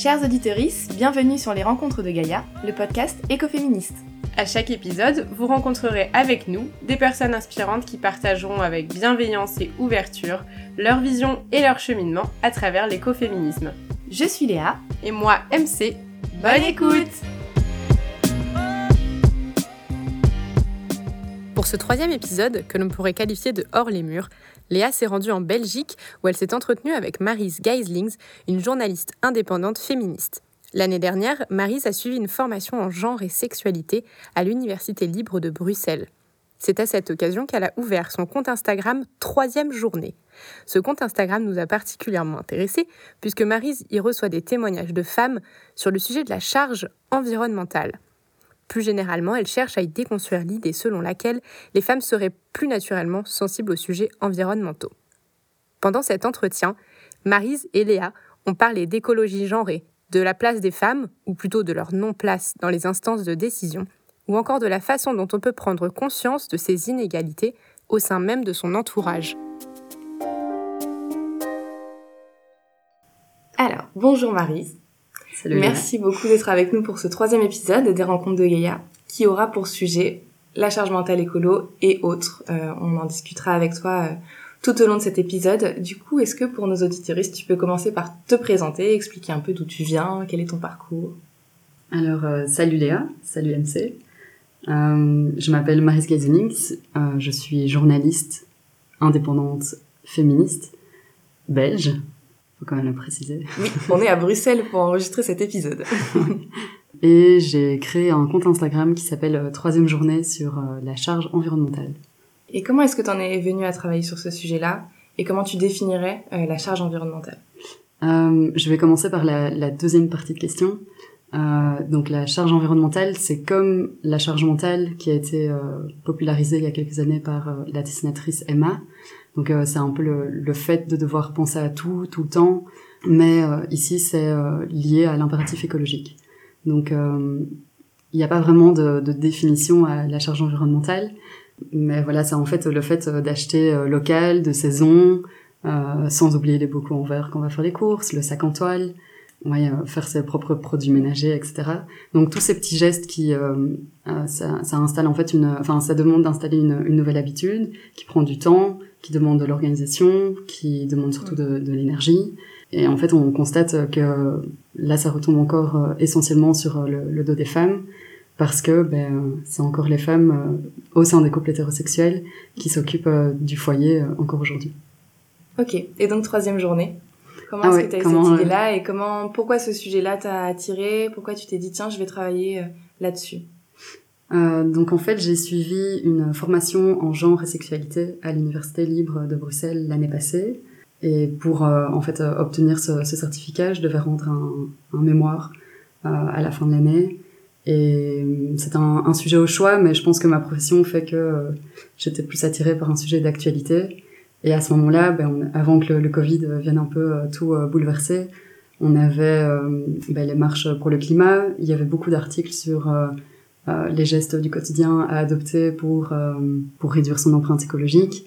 Chers auditeurs, bienvenue sur les rencontres de Gaïa, le podcast écoféministe. À chaque épisode, vous rencontrerez avec nous des personnes inspirantes qui partageront avec bienveillance et ouverture leur vision et leur cheminement à travers l'écoféminisme. Je suis Léa. Et moi, MC. Bonne écoute Pour ce troisième épisode, que l'on pourrait qualifier de hors les murs, Léa s'est rendue en Belgique où elle s'est entretenue avec Marise Geislings, une journaliste indépendante féministe. L'année dernière, Marise a suivi une formation en genre et sexualité à l'Université libre de Bruxelles. C'est à cette occasion qu'elle a ouvert son compte Instagram Troisième Journée. Ce compte Instagram nous a particulièrement intéressés puisque Marise y reçoit des témoignages de femmes sur le sujet de la charge environnementale. Plus généralement, elle cherche à y déconstruire l'idée selon laquelle les femmes seraient plus naturellement sensibles aux sujets environnementaux. Pendant cet entretien, Marise et Léa ont parlé d'écologie genrée, de la place des femmes, ou plutôt de leur non-place dans les instances de décision, ou encore de la façon dont on peut prendre conscience de ces inégalités au sein même de son entourage. Alors, bonjour Marise. Salut. Merci beaucoup d'être avec nous pour ce troisième épisode des Rencontres de Gaïa, qui aura pour sujet la charge mentale écolo et autres. Euh, on en discutera avec toi euh, tout au long de cet épisode. Du coup, est-ce que pour nos auditeuristes, tu peux commencer par te présenter, expliquer un peu d'où tu viens, quel est ton parcours? Alors, euh, salut Léa, salut MC. Euh, je m'appelle Maris euh, je suis journaliste indépendante féministe belge, faut quand même le préciser. Oui, on est à Bruxelles pour enregistrer cet épisode. Et j'ai créé un compte Instagram qui s'appelle Troisième Journée sur la charge environnementale. Et comment est-ce que tu en es venu à travailler sur ce sujet-là? Et comment tu définirais euh, la charge environnementale? Euh, Je vais commencer par la, la, deuxième partie de question. Euh, donc la charge environnementale, c'est comme la charge mentale qui a été euh, popularisée il y a quelques années par euh, la dessinatrice Emma. Donc euh, c'est un peu le, le, fait de devoir penser à tout, tout le temps. Mais ici, c'est lié à l'impératif écologique. Donc il n'y a pas vraiment de, de définition à la charge environnementale. Mais voilà, c'est en fait le fait d'acheter local, de saison, euh, sans oublier les bocaux en verre quand on va faire les courses, le sac en toile, ouais, euh, faire ses propres produits ménagers, etc. Donc tous ces petits gestes qui, euh, ça, ça, installe en fait une, enfin ça demande d'installer une, une, nouvelle habitude qui prend du temps, qui demande de l'organisation, qui demande surtout de, de l'énergie. Et en fait, on constate que là, ça retombe encore essentiellement sur le, le dos des femmes parce que ben, c'est encore les femmes euh, au sein des couples hétérosexuels qui s'occupent euh, du foyer euh, encore aujourd'hui. Ok, et donc troisième journée. Comment ah est-ce ouais, que tu as eu cette idée-là et comment, pourquoi ce sujet-là t'a attiré? Pourquoi tu t'es dit tiens, je vais travailler là-dessus? Euh, donc en fait, j'ai suivi une formation en genre et sexualité à l'Université libre de Bruxelles l'année passée. Et pour euh, en fait obtenir ce, ce, certificat, je devais rendre un, un mémoire euh, à la fin de l'année. Et c'est un, un, sujet au choix, mais je pense que ma profession fait que euh, j'étais plus attirée par un sujet d'actualité. Et à ce moment-là, ben, avant que le, Covid vienne un peu euh, tout euh, bouleverser, on avait ben, les marches pour le climat. Il y avait beaucoup d'articles sur les gestes du quotidien à adopter pour pour réduire son empreinte écologique.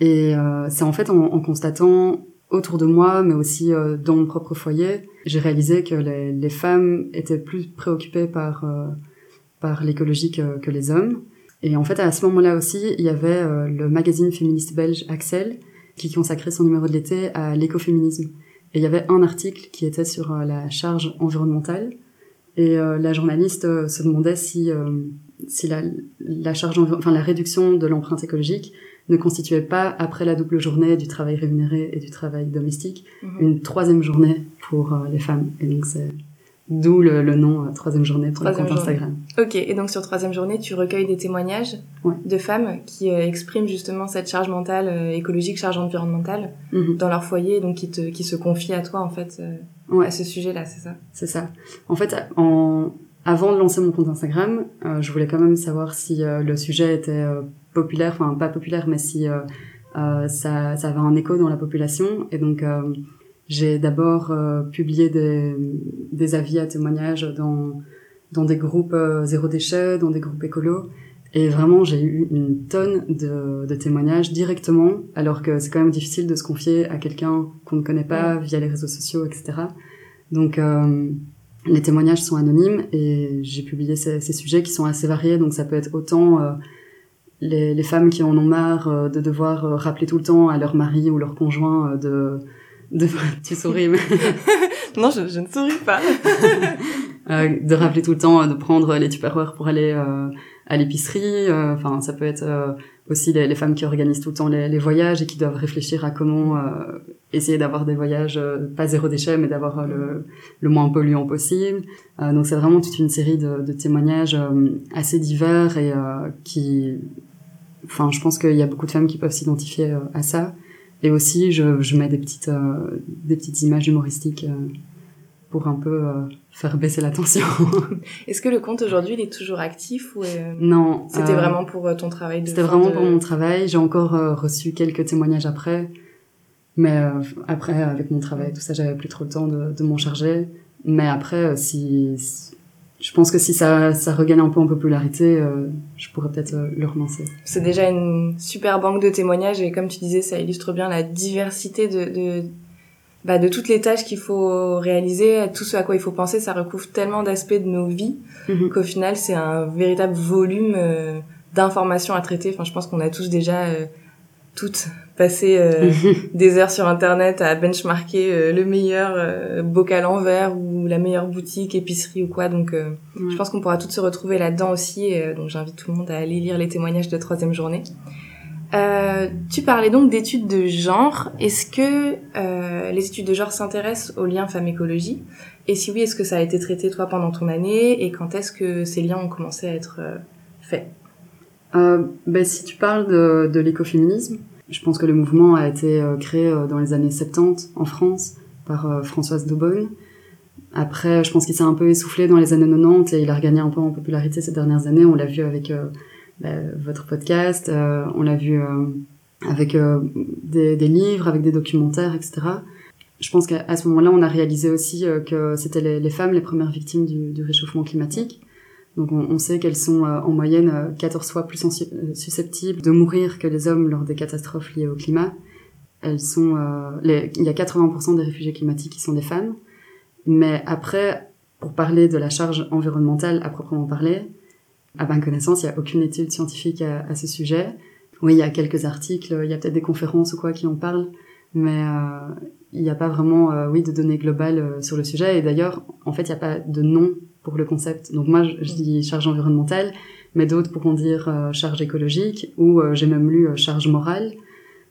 Et c'est en fait en, en, constatant autour de moi, mais aussi dans mon propre foyer, j'ai réalisé que les, les, femmes étaient plus préoccupées par euh, par l'écologie que, que, les hommes. Et en fait, à ce moment-là aussi, il y avait euh, le magazine féministe belge Axel qui consacrait son numéro de l'été à l'écoféminisme. Et il y avait un article qui était sur euh, la charge environnementale. Et la journaliste se demandait si si la, la charge, enfin la réduction de l'empreinte écologique ne constituait pas, après la double journée du travail rémunéré et du travail domestique, mmh. une troisième journée pour euh, les femmes. Et donc c'est d'où le, le, nom euh, troisième journée pour troisième le compte Instagram. Ok, et donc sur troisième journée, tu recueilles des témoignages ouais. de femmes qui euh, expriment justement cette charge mentale euh, écologique, charge environnementale mmh. dans leur foyer, donc qui te qui se confient à toi en fait ouais. ce sujet-là, c'est ça C'est ça. En fait, en avant de lancer mon compte Instagram, euh, je voulais quand même savoir si euh, le sujet était euh, populaire, enfin pas populaire, mais si ça, ça, avait un écho dans la population. Et donc j'ai d'abord publié des, des, avis à témoignages dans, dans des groupes zéro déchet, dans des groupes écolos. Et vraiment, j'ai eu une tonne de, de, témoignages directement, alors que c'est quand même difficile de se confier à quelqu'un qu'on ne connaît pas via les réseaux sociaux, etc. Donc les témoignages sont anonymes et j'ai publié ces, ces, sujets qui sont assez variés. Donc ça peut être autant les, les, femmes qui en ont marre de devoir rappeler tout le temps à leur mari ou leur conjoint de de tu souris mais non je, je, ne souris pas euh, de rappeler tout le temps de prendre les tupperwares pour aller euh, à l'épicerie euh, enfin ça peut être euh, aussi les, les, femmes qui organisent tout le temps les, les, voyages et qui doivent réfléchir à comment euh, essayer d'avoir des voyages pas zéro déchet mais d'avoir le, le moins polluant possible. Donc c'est vraiment toute une série de, de témoignages assez divers et qui enfin je pense qu'il y a beaucoup de femmes qui peuvent s'identifier à ça. Et aussi, je, je mets des petites, euh, des petites images humoristiques euh, pour un peu euh, faire baisser la tension. Est-ce que le compte aujourd'hui, il est toujours actif ou Non. C'était vraiment pour ton travail C'était vraiment pour mon travail. J'ai encore reçu quelques témoignages après. Mais après, avec mon travail, tout ça, j'avais plus trop le temps de, de m'en charger. Mais après, si, je pense que si ça, ça regagne un peu en popularité, euh, je pourrais peut-être euh, le relancer. C'est déjà une super banque de témoignages et comme tu disais, ça illustre bien la diversité de, de, bah, de toutes les tâches qu'il faut réaliser, tout ce à quoi il faut penser. Ça recouvre tellement d'aspects de nos vies mhm. qu'au final, c'est un véritable volume euh, d'informations à traiter. Enfin, je pense qu'on a tous déjà euh, toutes passer euh, des heures sur internet à benchmarker le meilleur bocal en verre ou la meilleure boutique épicerie ou quoi donc je pense qu'on pourra toutes se retrouver là-dedans aussi donc j'invite tout le monde à aller lire les témoignages de troisième journée tu parlais donc d'études de genre est-ce que les études de genre s'intéressent aux liens femmes-écologie et si oui est-ce que ça a été traité toi pendant ton année? Et quand est-ce que ces liens ont commencé à être faits? Ben, si tu parles de, de l'écoféminisme je pense que le mouvement a été euh, créé euh, dans les années 70 en France par euh, Françoise Daubonne. Après, je pense qu'il s'est un peu essoufflé dans les années 90 et il a regagné un peu en popularité ces dernières années. On l'a vu avec votre podcast, on l'a vu avec des, des, livres, avec des documentaires, etc. Je pense qu'à ce moment-là, on a réalisé aussi que c'était les, les, femmes les premières victimes du, du réchauffement climatique donc on, on sait qu'elles sont euh, en moyenne 14 euh, fois plus euh, susceptibles de mourir que les hommes lors des catastrophes liées au climat. Elles sont, les, il y a 80% des réfugiés climatiques qui sont des femmes. Mais après, pour parler de la charge environnementale à proprement parler, à ma connaissance, il n'y a aucune étude scientifique à, ce sujet. Oui, il y a quelques articles, il y a peut-être des conférences ou quoi qui en parlent, mais euh, il n'y a pas vraiment, euh, oui, de données globales sur le sujet. Et d'ailleurs, en fait, il n'y a pas de nom pour le concept. Donc moi, je, dis charge environnementale, mais d'autres pourront dire euh, charge écologique ou euh, j'ai même lu euh, charge morale.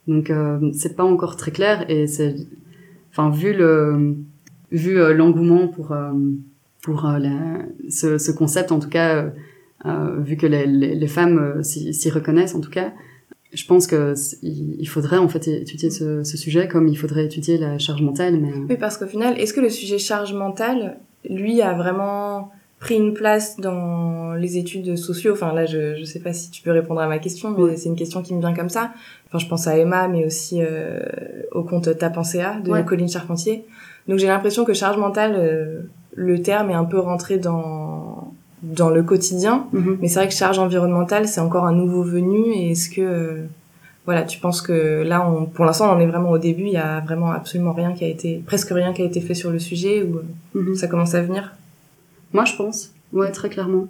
Donc c'est pas encore très clair et c'est, enfin vu le, vu l'engouement pour pour ce, concept en tout cas, vu que les, les, les femmes s'y reconnaissent en tout cas, je pense que il faudrait en fait étudier ce, ce, sujet comme il faudrait étudier la charge mentale. Mais... Oui, parce qu'au final, est-ce que le sujet charge mentale, lui a vraiment pris une place dans les études sociaux? Enfin là, je je sais pas si tu peux répondre à ma question, mais c'est une question qui me vient comme ça. Enfin, je pense à Emma, mais aussi euh, au compte Ta pensée A de Colline Charpentier. Donc j'ai l'impression que charge mentale, euh, le terme est un peu rentré dans dans le quotidien, mm-hmm. mais c'est vrai que charge environnementale, c'est encore un nouveau venu. Et est-ce que euh, voilà, tu penses que là, on, pour l'instant, on est vraiment au début. Il y a vraiment absolument rien qui a été, presque rien qui a été fait sur le sujet, ou mm-hmm. ça commence à venir? Moi, je pense. Ouais, très clairement.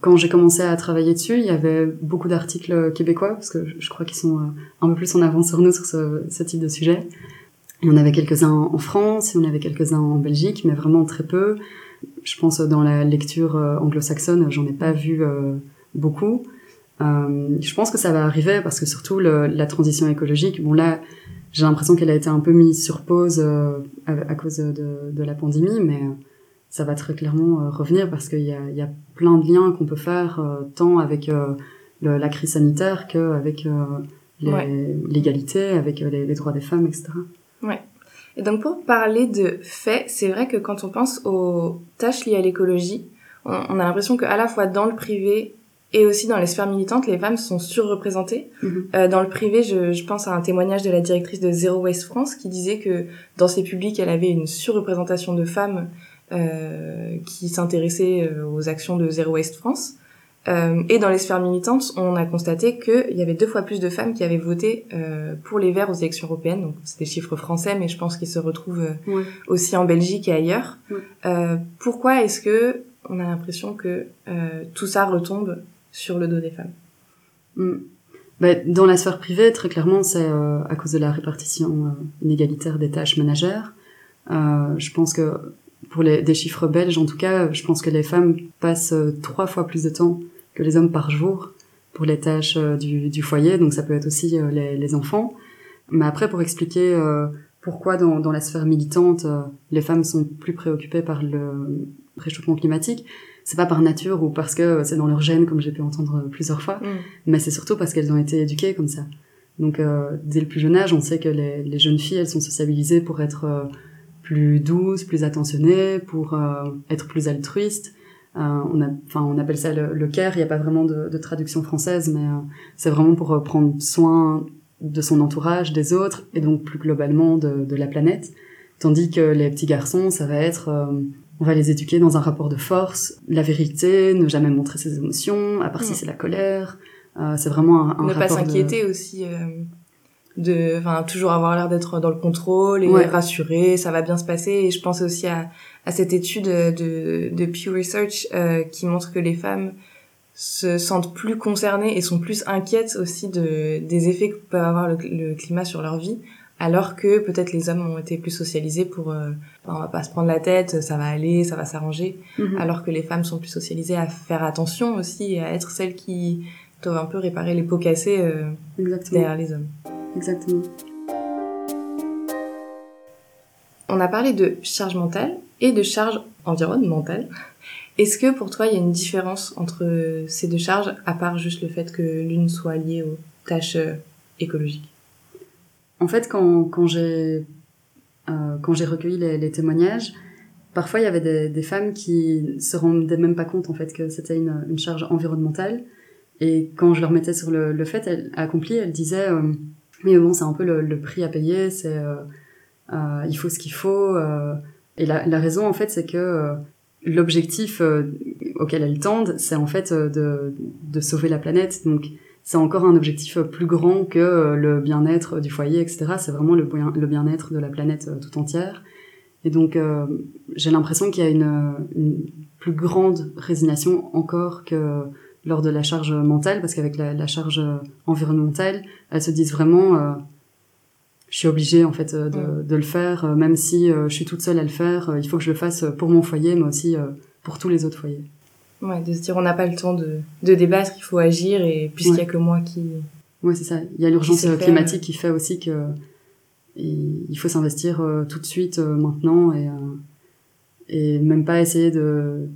Quand j'ai commencé à travailler dessus, il y avait beaucoup d'articles québécois, parce que je crois qu'ils sont euh, un peu plus en avance sur nous sur ce, ce type de sujet. Il y en avait quelques-uns en France, il y en avait quelques-uns en Belgique, mais vraiment très peu. Je pense dans la lecture euh, anglo-saxonne, j'en ai pas vu euh, beaucoup. Euh, je pense que ça va arriver parce que surtout le, la transition écologique, bon là, j'ai l'impression qu'elle a été un peu mise sur pause à, à, cause de, de, la pandémie, mais ça va très clairement revenir parce qu'il y a, y a plein de liens qu'on peut faire tant avec le, la crise sanitaire qu'avec l'égalité, avec les, les, droits des femmes, etc. Ouais. Et donc pour parler de faits, c'est vrai que quand on pense aux tâches liées à l'écologie, on, on, a l'impression qu'à la fois dans le privé et aussi dans les sphères militantes, les femmes sont surreprésentées. Mm-hmm. euh, dans le privé, je, je, pense à un témoignage de la directrice de Zero Waste France qui disait que dans ses publics, elle avait une surreprésentation de femmes euh, qui s'intéressait euh, aux actions de Zero Waste France. Euh, et dans les sphères militantes, on a constaté qu'il y avait deux fois plus de femmes qui avaient voté euh, pour les Verts aux élections européennes. Donc c'est des chiffres français, mais je pense qu'ils se retrouvent euh, aussi en Belgique et ailleurs. Pourquoi est-ce que on a l'impression que tout ça retombe sur le dos des femmes? Mm. bah, Dans la sphère privée, très clairement, c'est à cause de la répartition inégalitaire des tâches ménagères. je pense que pour les, des chiffres belges, en tout cas, je pense que les femmes passent trois fois plus de temps que les hommes par jour pour les tâches euh, du, du, foyer, donc ça peut être aussi euh, les, les, enfants. Mais après, pour expliquer euh, pourquoi dans, dans, la sphère militante, les femmes sont plus préoccupées par le réchauffement climatique, c'est pas par nature ou parce que c'est dans leur gène, comme j'ai pu entendre plusieurs fois, mm. mais c'est surtout parce qu'elles ont été éduquées comme ça. Donc dès le plus jeune âge, on sait que les, les jeunes filles, elles sont sociabilisées pour être plus douces, plus attentionnées, pour être plus altruistes. Euh, on, a, enfin, on appelle ça le, le care. Il n'y a pas vraiment de, de traduction française, mais euh, c'est vraiment pour euh, prendre soin de son entourage, des autres, et donc plus globalement de, de la planète. Tandis que les petits garçons, ça va être, on va les éduquer dans un rapport de force, la vérité, ne jamais montrer ses émotions, à part si c'est la colère. c'est vraiment un, un ne pas s'inquiéter aussi de enfin toujours avoir l'air d'être dans le contrôle et rassurer ça va bien se passer. Et je pense aussi à, à cette étude de, de Pew Research euh, qui montre que les femmes se sentent plus concernées et sont plus inquiètes aussi de des effets que peut avoir le, climat sur leur vie alors que peut-être les hommes ont été plus socialisés pour euh, on va pas se prendre la tête ça va aller ça va s'arranger. Mm-hmm. alors que les femmes sont plus socialisées à faire attention aussi et à être celles qui doivent un peu réparer les pots cassés euh, derrière les hommes Exactement. On a parlé de charge mentale et de charge environnementale. Est-ce que pour toi, il y a une différence entre ces deux charges, à part juste le fait que l'une soit liée aux tâches euh, écologiques? En fait, quand, quand j'ai euh, quand j'ai recueilli les, les, témoignages, parfois il y avait des, des, femmes qui se rendaient même pas compte en fait que c'était une, une, charge environnementale. Et quand je leur mettais sur le, le fait elle, accompli, elles disaient euh, mais bon, c'est un peu le, prix à payer, c'est euh, euh, il faut ce qu'il faut. Euh, et la, la, raison, en fait, c'est que euh, l'objectif auquel elles tendent, c'est en fait de, de sauver la planète. Donc, c'est encore un objectif plus grand que le bien-être du foyer, etc. C'est vraiment le, le bien-être de la planète tout entière. Et donc, j'ai l'impression qu'il y a une, une, plus grande résignation encore que lors de la charge mentale, parce qu'avec la, la, charge environnementale, elles se disent vraiment, euh, je suis obligée en fait euh, de, de le faire, euh, même si je suis toute seule à le faire, il faut que je le fasse pour mon foyer, mais aussi pour tous les autres foyers. Ouais, de se dire on n'a pas le temps de, de débattre, il faut agir, et puisqu'il y a que moi qui... Ouais, c'est ça. Il y a l'urgence climatique qui fait aussi que il faut s'investir tout de suite, maintenant, et, et même pas essayer de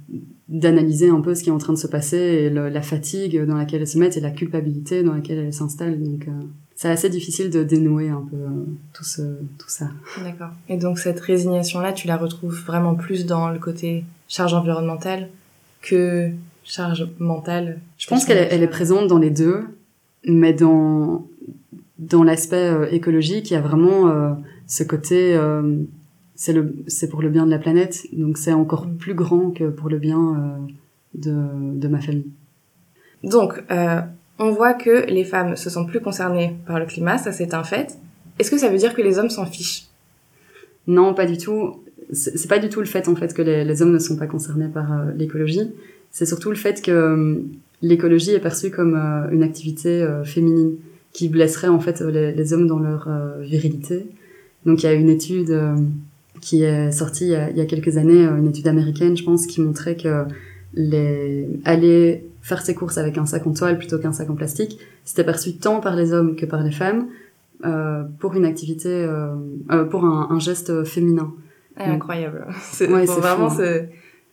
d'analyser un peu ce qui est en train de se passer et la fatigue dans laquelle elles se mettent et la culpabilité dans laquelle elles s'installent. Donc euh, c'est assez difficile de dénouer un peu euh, tout, ce, tout ça. D'accord. Et donc cette résignation-là, tu la retrouves vraiment plus dans le côté charge environnementale que charge mentale? Je pense qu'elle est, elle est présente dans les deux, mais dans, dans l'aspect euh, écologique, il y a vraiment ce côté c'est le c'est pour le bien de la planète donc c'est encore mm. plus grand que pour le bien euh, de, de ma famille. Donc euh, on voit que les femmes se sentent plus concernées par le climat ça c'est un fait. Est-ce que ça veut dire que les hommes s'en fichent? Non pas du tout. C'est pas du tout le fait en fait que les, les hommes ne sont pas concernés par euh, l'écologie. C'est surtout le fait que euh, l'écologie est perçue comme euh, une activité féminine qui blesserait en fait les, les hommes dans leur virilité. Donc il y a une étude qui est sorti il y, a, il y, a, quelques années, euh, une étude américaine, je pense, qui montrait que les aller faire ses courses avec un sac en toile plutôt qu'un sac en plastique, c'était perçu tant par les hommes que par les femmes euh, pour une activité, euh, euh pour un, un, geste féminin. Ah, incroyable. C'est ouais, vraiment hein.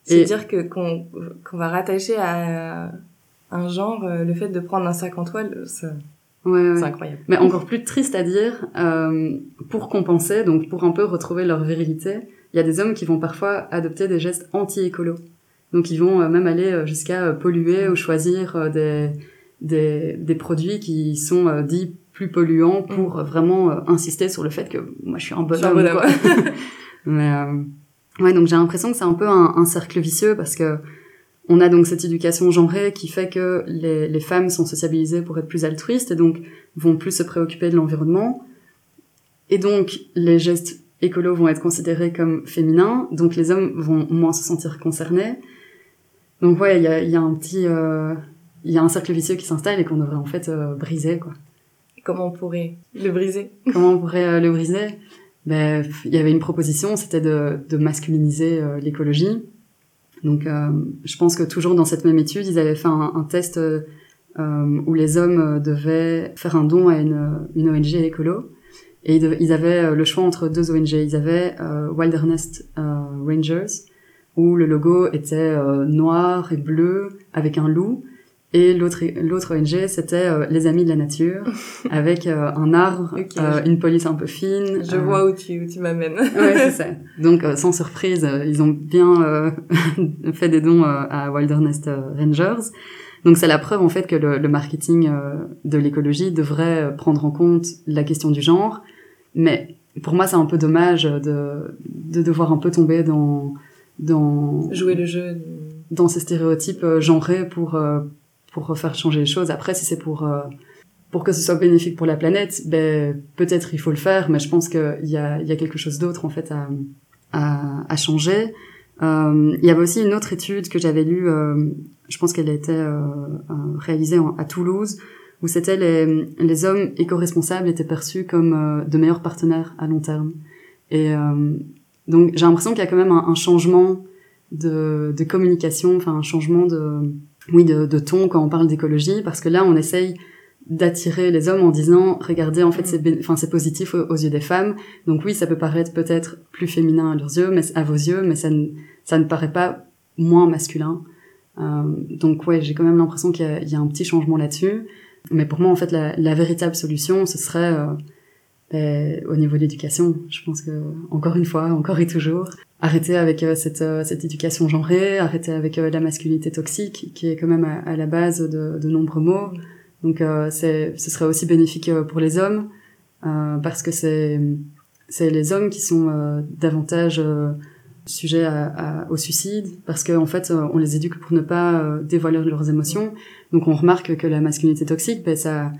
c'est dire que qu'on qu'on va rattacher à un genre euh, le fait de prendre un sac en toile. Ça... Ouais, C'est incroyable. Mais encore plus triste à dire, euh, pour compenser, donc pour un peu retrouver leur virilité, il y a des hommes qui vont parfois adopter des gestes anti-écolo. Donc ils vont euh, même aller euh, jusqu'à euh, polluer ou choisir des, des, des produits qui sont dits plus polluants pour mm. vraiment insister sur le fait que moi je suis un bon homme. Quoi. Mais ouais, donc j'ai l'impression que c'est un peu un, un cercle vicieux parce que on a donc cette éducation genrée qui fait que les, les, femmes sont sociabilisées pour être plus altruistes et donc vont plus se préoccuper de l'environnement. Et donc, les gestes écolos vont être considérés comme féminins, donc les hommes vont moins se sentir concernés. Donc ouais, il y a, y a, un petit, euh, il y a un cercle vicieux qui s'installe et qu'on devrait en fait euh, briser quoi. Comment on pourrait le briser? Comment on pourrait euh, le briser? Ben, il y avait une proposition, c'était de, de masculiniser l'écologie. Donc, je pense que toujours dans cette même étude, ils avaient fait un, test où les hommes devaient faire un don à une, ONG écolo. Et ils avaient le choix entre deux ONG. Ils avaient Wilderness Rangers, où le logo était euh, noir et bleu avec un loup. Et l'autre ONG, c'était euh, les Amis de la Nature, avec euh, un arbre, une police un peu fine. Je vois où tu, où tu m'amènes. ouais, c'est ça. Donc, sans surprise, ils ont bien fait des dons à Wilderness Rangers. Donc, c'est la preuve, en fait, que le, le marketing de l'écologie devrait prendre en compte la question du genre. Mais pour moi, c'est un peu dommage de, de devoir un peu tomber dans dans jouer le jeu dans ces stéréotypes euh, genrés pour euh, pour faire changer les choses. Après, si c'est pour euh, pour que ce soit bénéfique pour la planète, ben peut-être il faut le faire, mais je pense qu'il y a il y a quelque chose d'autre en fait à à, à changer. Euh, il y avait aussi une autre étude que j'avais lue, je pense qu'elle a été réalisée à Toulouse, où c'était les, les hommes éco-responsables étaient perçus comme de meilleurs partenaires à long terme. Et donc j'ai l'impression qu'il y a quand même un, un changement de, de, communication, enfin un changement de, oui, de, de ton quand on parle d'écologie, parce que là on essaye d'attirer les hommes en disant regardez en fait c'est enfin c'est positif aux, yeux des femmes. Donc oui ça peut paraître peut-être plus féminin à leurs yeux mais à vos yeux mais ça ne ça ne paraît pas moins masculin. Euh, donc ouais j'ai quand même l'impression qu'il y, y, a un petit changement là-dessus. Mais pour moi en fait la, la véritable solution ce serait euh, ben, au niveau de l'éducation, je pense que encore une fois, encore et toujours, arrêter avec euh, cette, euh, cette éducation genrée, arrêter avec euh, la masculinité toxique qui est quand même à, la base de, de nombreux mots. Donc ce serait aussi bénéfique pour les hommes parce que c'est c'est les hommes qui sont davantage sujets à, à, au suicide parce qu'en en fait on les éduque pour ne pas dévoiler leurs émotions. Donc on remarque que la masculinité toxique, ben, ça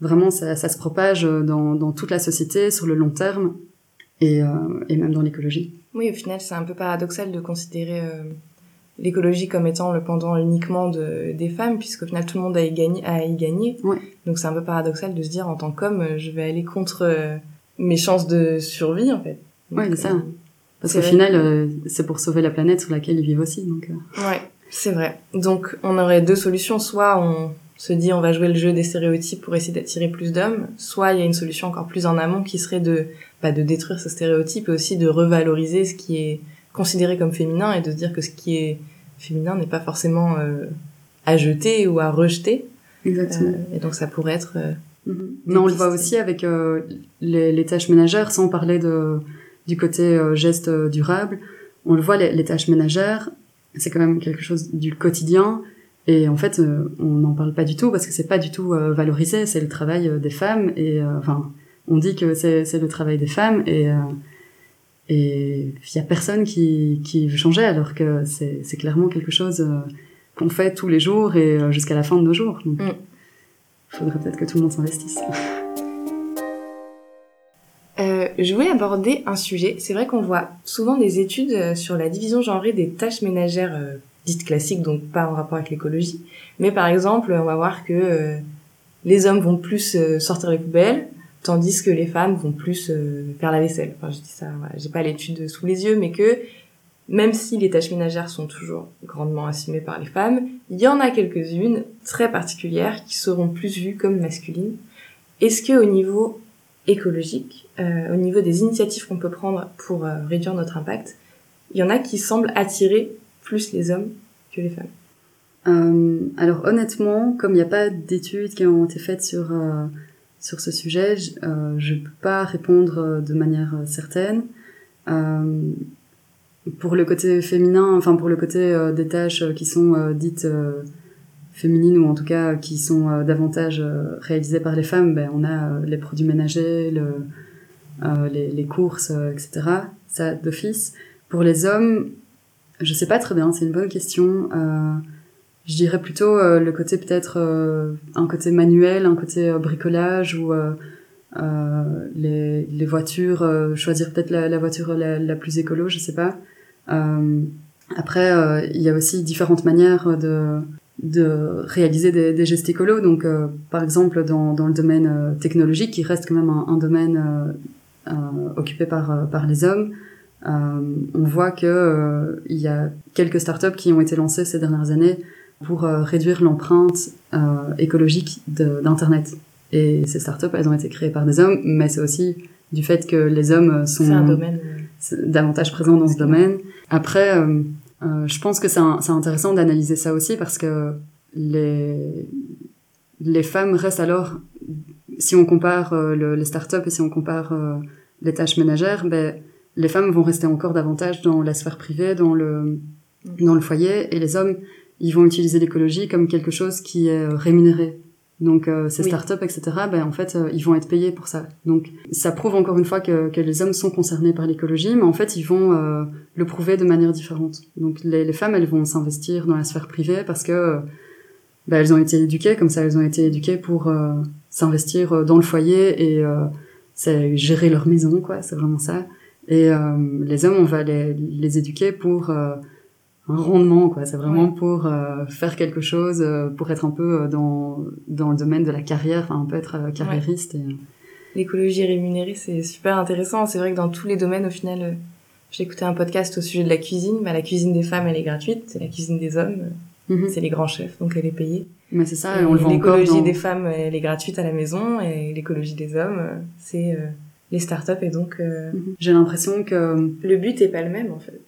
vraiment ça, ça, se propage dans, dans, toute la société sur le long terme et, euh, et même dans l'écologie. Oui, au final, c'est un peu paradoxal de considérer euh, l'écologie comme étant le pendant uniquement de, des femmes, puisqu'au final, tout le monde a y gagné. A y gagné. Ouais. Donc c'est un peu paradoxal de se dire, en tant qu'homme, je vais aller contre euh, mes chances de survie, en fait. Oui, c'est ça. Parce qu'au final, c'est pour sauver la planète sur laquelle ils vivent aussi. Donc, Ouais, c'est vrai. Donc on aurait deux solutions. Soit on se dit on va jouer le jeu des stéréotypes pour essayer d'attirer plus d'hommes, soit il y a une solution encore plus en amont qui serait de, bah, de détruire ce stéréotype et aussi de revaloriser ce qui est considéré comme féminin et de se dire que ce qui est féminin n'est pas forcément euh, à jeter ou à rejeter. Exactement. Euh, et donc ça pourrait être... Euh. Mais on le voit aussi avec euh, les, les, tâches ménagères, sans parler de, du côté euh, geste durable. On le voit, les, les tâches ménagères, c'est quand même quelque chose du quotidien et en fait, euh, on n'en parle pas du tout parce que c'est pas du tout euh, valorisé. C'est le travail euh, des femmes et enfin, on dit que c'est le travail des femmes et et il y a personne qui qui veut changer alors que c'est c'est clairement quelque chose qu'on fait tous les jours et jusqu'à la fin de nos jours. Donc, mm. faudrait peut-être que tout le monde s'investisse. Euh, je voulais aborder un sujet. C'est vrai qu'on voit souvent des études sur la division genrée des tâches ménagères dites classiques, donc pas en rapport avec l'écologie. Mais par exemple, on va voir que euh, les hommes vont plus euh, sortir les poubelles, tandis que les femmes vont plus euh, faire la vaisselle. Enfin, je dis ça, voilà, j'ai pas l'étude sous les yeux, mais que même si les tâches ménagères sont toujours grandement assumées par les femmes, il y en a quelques-unes très particulières qui seront plus vues comme masculines. Est-ce que au niveau écologique, au niveau des initiatives qu'on peut prendre pour réduire notre impact, il y en a qui semblent attirer plus les hommes que les femmes euh, Alors honnêtement, comme il n'y a pas d'études qui ont été faites sur, euh, sur ce sujet, je ne euh, peux pas répondre de manière certaine. pour le côté féminin, enfin pour le côté des tâches qui sont dites féminines ou en tout cas qui sont davantage réalisées par les femmes, ben, on a les produits ménagers, le, les, les, courses, etc. Ça d'office. Pour les hommes, Je sais pas très bien, c'est une bonne question. Euh, je dirais plutôt euh, le côté peut-être euh, un côté manuel, un côté euh, bricolage ou les, les voitures, choisir peut-être la, la, voiture la, la, plus écolo, je sais pas. après, il y a aussi différentes manières de de réaliser des, des gestes écolos. Donc, par exemple, dans, dans le domaine technologique, qui reste quand même un, un domaine occupé par, par les hommes, on voit que il y a quelques startups qui ont été lancées ces dernières années pour euh, réduire l'empreinte euh, écologique d'Internet. Et ces startups, elles ont été créées par des hommes, mais c'est aussi du fait que les hommes sont un domaine, davantage présents dans ce domaine. Après, euh, je pense que c'est intéressant d'analyser ça aussi parce que les, les femmes restent alors, si on compare le, les startups et si on compare les tâches ménagères, ben, les femmes vont rester encore davantage dans la sphère privée, dans le, dans le foyer, et les hommes, ils vont utiliser l'écologie comme quelque chose qui est euh, rémunéré. Donc euh, ces startups, etc., ben, en fait, euh, ils vont être payés pour ça. Donc ça prouve encore une fois que, que les hommes sont concernés par l'écologie, mais en fait, ils vont euh, le prouver de manière différente. Donc les, les femmes, elles vont s'investir dans la sphère privée parce que ben, elles ont été éduquées, comme ça, elles ont été éduquées pour s'investir dans le foyer et c'est gérer leur maison, quoi. C'est vraiment ça. Et les hommes, on va les, les éduquer pour un rendement quoi. C'est vraiment pour euh, faire quelque chose euh, pour être un peu euh, dans dans le domaine de la carrière enfin un peu être carriériste et... l'écologie rémunérée c'est super intéressant. C'est vrai que dans tous les domaines au final j'ai écouté un podcast au sujet de la cuisine. Bah, la cuisine des femmes elle est gratuite. C'est la cuisine des hommes. Mhm. c'est les grands chefs donc elle est payée. Mais c'est ça et on le voit l'écologie des femmes elle est gratuite à la maison. Et l'écologie des hommes c'est les startups et donc mhm. j'ai l'impression que le but est pas le même en fait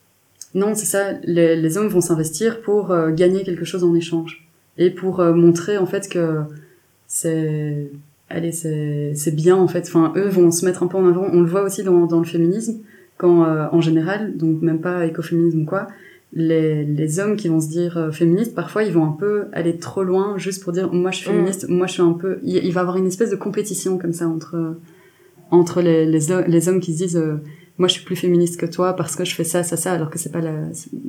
non, c'est ça. Les, les, hommes vont s'investir pour euh, gagner quelque chose en échange et pour euh, montrer en fait que c'est, allez, c'est, c'est bien en fait. Enfin, eux vont se mettre un peu en avant. On le voit aussi dans, dans le féminisme quand, euh, en général, donc même pas écoféminisme ou quoi, les, les hommes qui vont se dire féministes, parfois ils vont un peu aller trop loin juste pour dire moi je suis mm. féministe, moi je suis un peu. Il, il, va avoir une espèce de compétition comme ça entre entre les, les, les hommes qui se disent moi je suis plus féministe que toi parce que je fais ça ça ça alors que c'est pas la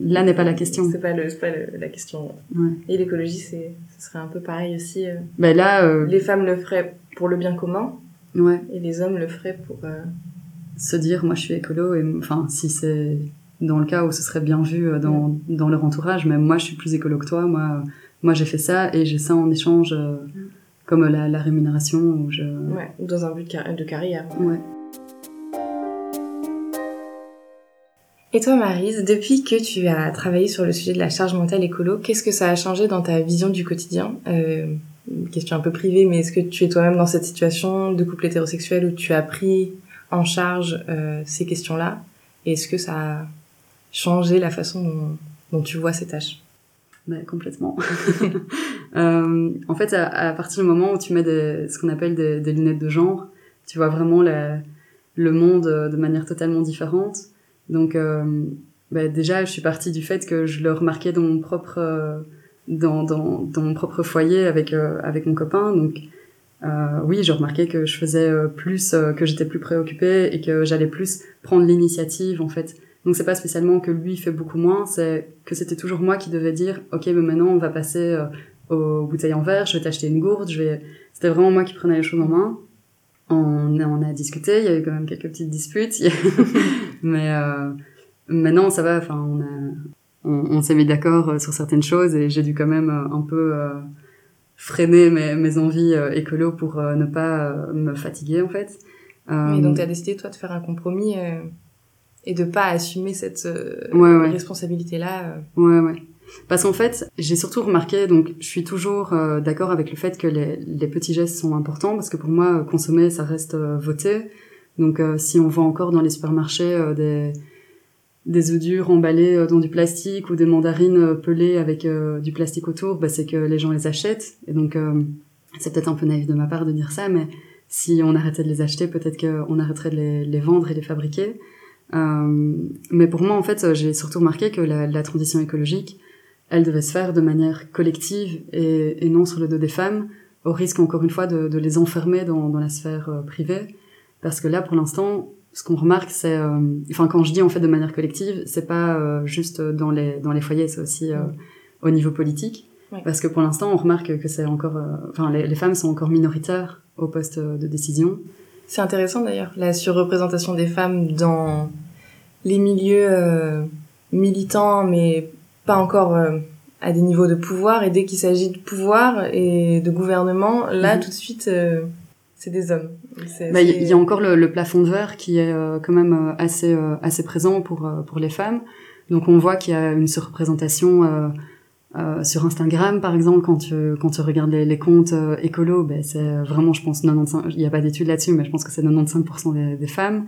là n'est pas la question c'est pas le c'est pas la question ouais. et l'écologie c'est ce serait un peu pareil aussi euh. ben là euh... les femmes le feraient pour le bien commun ouais et les hommes le feraient pour euh... se dire moi je suis écolo et enfin si c'est dans le cas où ce serait bien vu euh, dans ouais. dans leur entourage mais moi je suis plus écolo que toi moi moi j'ai fait ça et j'ai ça en échange euh, comme la, la rémunération où je ouais ou dans un but de carrière. Ouais. Et toi, Marise, depuis que tu as travaillé sur le sujet de la charge mentale écolo, qu'est-ce que ça a changé dans ta vision du quotidien? Euh, Une question un peu privée, mais est-ce que tu es toi-même dans cette situation de couple hétérosexuel où tu as pris en charge euh, ces questions-là? Et est-ce que ça a changé la façon dont, dont tu vois ces tâches? Complètement. euh, en fait, à, partir du moment où tu mets des, ce qu'on appelle des, lunettes de genre, tu vois vraiment la, le monde de manière totalement différente. Donc euh, bah déjà, je suis partie du fait que je le remarquais dans mon propre euh, dans, dans, dans mon propre foyer avec euh, avec mon copain. Donc euh, oui, je remarquais que je faisais euh, plus, euh, que j'étais plus préoccupée et que j'allais plus prendre l'initiative en fait. Donc c'est pas spécialement que lui fait beaucoup moins, c'est que c'était toujours moi qui devais dire ok, mais maintenant on va passer aux bouteilles en verre, je vais t'acheter une gourde, je vais. C'était vraiment moi qui prenais les choses en main on, on a discuté, il y a eu quand même quelques petites disputes, mais euh, maintenant ça va. Enfin, on a, on, on s'est mis d'accord euh, sur certaines choses et j'ai dû quand même euh, un peu euh, freiner mes, mes envies euh, écolo pour euh, ne pas me fatiguer en fait. Euh, donc tu as décidé toi de faire un compromis et de pas assumer cette ouais, ouais. responsabilité là. Ouais ouais. Parce qu'en fait, j'ai surtout remarqué, donc je suis toujours euh, d'accord avec le fait que les, les, petits gestes sont importants, parce que pour moi, consommer, ça reste euh, voter. Donc euh, si on voit encore dans les supermarchés euh, des, des œufs durs emballés euh, dans du plastique ou des mandarines euh, pelées avec du plastique autour, bah, c'est que les gens les achètent. Et donc c'est peut-être un peu naïf de ma part de dire ça, mais si on arrêtait de les acheter, peut-être qu'on arrêterait de les, les, vendre et les fabriquer. Mais pour moi, en fait, j'ai surtout remarqué que la, la transition écologique, elle devait se faire de manière collective et, et, non sur le dos des femmes, au risque encore une fois de, de les enfermer dans, dans la sphère euh, privée. Parce que là, pour l'instant, ce qu'on remarque, c'est, euh, enfin, quand je dis en fait de manière collective, c'est pas euh, juste dans les dans les foyers, c'est aussi euh, au niveau politique, parce que pour l'instant, on remarque que c'est encore, euh, enfin, les, les femmes sont encore minoritaires au poste de décision. C'est intéressant d'ailleurs, la surreprésentation des femmes dans les milieux euh, militants, mais pas encore euh, à des niveaux de pouvoir. Et dès qu'il s'agit de pouvoir et de gouvernement, là, Mhm. tout de suite, euh, c'est des hommes. Bah, Il c'est- y a encore le, le plafond de verre qui est euh, quand même euh, assez euh, assez présent pour euh, pour les femmes. Donc on voit qu'il y a une surreprésentation euh, euh, sur Instagram par exemple quand tu quand tu regardes les, les comptes écolos, ben c'est vraiment je pense 95 il n'y a pas d'études là-dessus mais je pense que c'est 95% des, des femmes.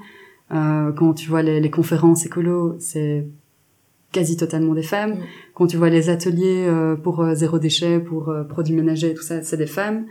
Euh, quand tu vois les, les conférences écolos, c'est quasi totalement des femmes. Mm. Quand tu vois les ateliers euh, pour euh, zéro déchet, pour euh, produits ménagers, tout ça, c'est des femmes.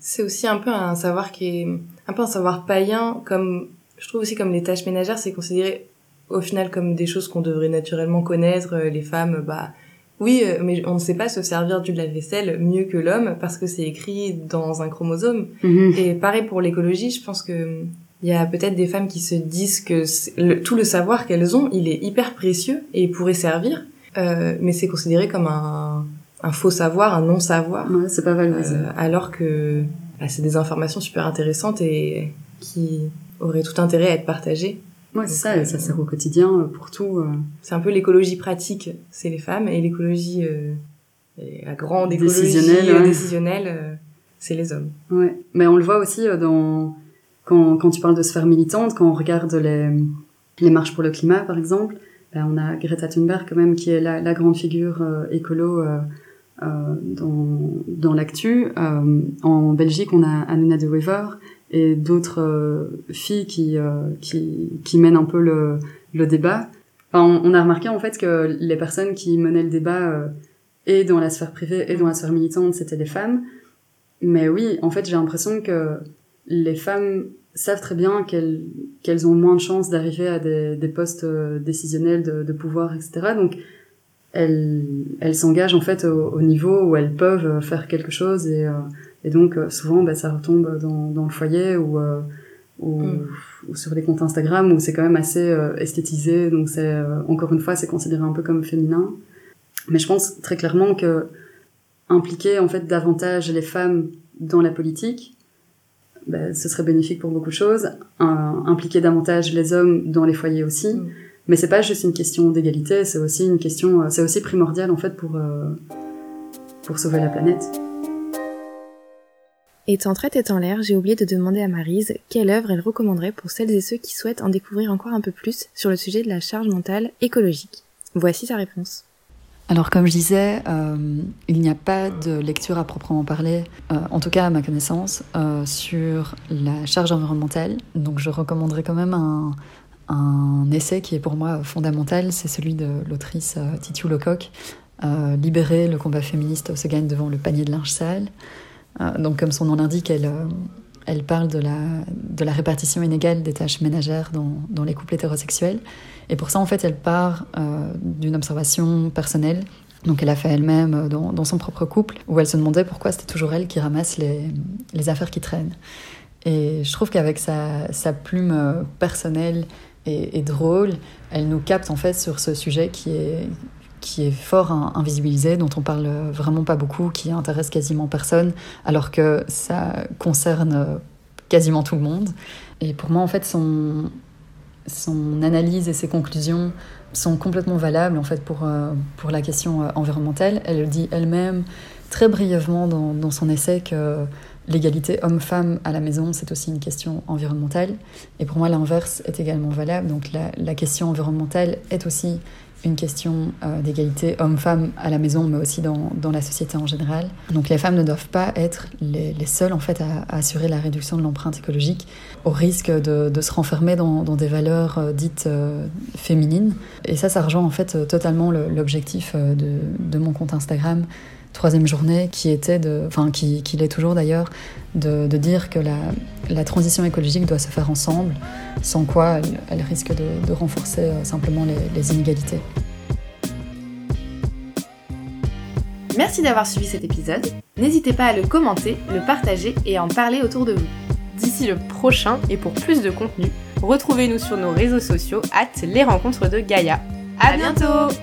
C'est aussi un peu un savoir qui est un peu un savoir païen, comme je trouve aussi comme les tâches ménagères, c'est considéré au final comme des choses qu'on devrait naturellement connaître. Les femmes, bah oui, mais on ne sait pas se servir du lave-vaisselle mieux que l'homme parce que c'est écrit dans un chromosome. Mhm. Et pareil pour l'écologie, je pense que il y a peut-être des femmes qui se disent que le- tout le savoir qu'elles ont, il est hyper précieux et il pourrait servir, euh, mais c'est considéré comme un, un faux savoir, un non-savoir. Ouais, c'est pas valorisé. Euh, alors que bah, c'est des informations super intéressantes et qui auraient tout intérêt à être partagées. Ouais, c'est ça, et ça euh, sert au quotidien euh, pour tout. euh. C'est un peu l'écologie pratique, c'est les femmes, et l'écologie, euh, la grande écologie Décisionnelle, euh, ouais. décisionnelle, euh, c'est les hommes. Ouais, mais on le voit aussi euh, dans quand, quand tu parles de sphère militante, quand on regarde les, les marches pour le climat, par exemple, ben, on a Greta Thunberg quand même qui est la, la grande figure euh, écolo euh, euh, dans, dans l'actu. Euh, en Belgique, on a Anuna de Wever et d'autres euh, filles qui, qui, qui mènent un peu le, le débat. Enfin, on, on a remarqué en fait que les personnes qui menaient le débat et dans la sphère privée et dans la sphère militante, c'était les femmes. Mais oui, en fait, j'ai l'impression que les femmes savent très bien qu'elles qu'elles ont moins de chances d'arriver à des, des postes euh, décisionnels de, de pouvoir, etc. Donc, elles, elles s'engagent en fait au, au niveau où elles peuvent euh, faire quelque chose et, euh, et donc euh, souvent bah, ça retombe dans, dans le foyer ou, euh, ou, Mm. ou sur les comptes Instagram où c'est quand même assez euh, esthétisé donc c'est euh, encore une fois c'est considéré un peu comme féminin mais je pense très clairement que impliquer en fait davantage les femmes dans la politique ben, ce serait bénéfique pour beaucoup de choses. Un- impliquer davantage les hommes dans les foyers aussi. Mm. Mais c'est pas juste une question d'égalité, c'est aussi une question, euh, c'est aussi primordial en fait pour, euh, pour sauver la planète. Étant très tête en l'air, j'ai oublié de demander à Marise quelle œuvre elle recommanderait pour celles et ceux qui souhaitent en découvrir encore un peu plus sur le sujet de la charge mentale écologique. Voici sa réponse. Alors comme je disais, euh, il n'y a pas de lecture à proprement parler, euh, en tout cas à ma connaissance, euh, sur la charge environnementale. Donc je recommanderais quand même un, essai qui est pour moi fondamental, c'est celui de l'autrice Titu Lecoq, Libérer, le combat féministe se gagne devant le panier de linge sale. Donc comme son nom l'indique, elle, elle parle de la, de la répartition inégale des tâches ménagères dans, dans les couples hétérosexuels. Et pour ça, en fait, elle part euh, d'une observation personnelle. Donc, elle a fait elle-même euh, dans, dans son propre couple, où elle se demandait pourquoi c'était toujours elle qui ramasse les, les affaires qui traînent. Et je trouve qu'avec sa, sa plume euh, personnelle et, et drôle, elle nous capte en fait sur ce sujet qui est, qui est fort in- invisibilisé, dont on parle vraiment pas beaucoup, qui intéresse quasiment personne, alors que ça concerne quasiment tout le monde. Et pour moi, en fait, son, son analyse et ses conclusions sont complètement valables en fait pour, euh, pour la question euh, environnementale. Elle le dit elle-même très brièvement dans, son essai que l'égalité homme-femme à la maison, c'est aussi une question environnementale. Et pour moi, l'inverse est également valable. Donc la question environnementale est aussi une question euh, d'égalité homme-femme à la maison, mais aussi dans, la société en général. Donc les femmes ne doivent pas être les, les seules en fait à, assurer la réduction de l'empreinte écologique, au risque de, se renfermer dans, des valeurs euh, dites euh, féminines. Et ça, ça rejoint en fait totalement le- l'objectif de mon compte Instagram troisième journée qui était de, enfin qui, qui l'est toujours d'ailleurs, de, de dire que la, la transition écologique doit se faire ensemble, sans quoi elle, elle risque de, de renforcer euh, simplement les, les inégalités. Merci d'avoir suivi cet épisode. N'hésitez pas à le commenter, le partager et à en parler autour de vous. D'ici le prochain et pour plus de contenu, Retrouvez-nous sur nos réseaux sociaux, at les rencontres de Gaïa. À, bientôt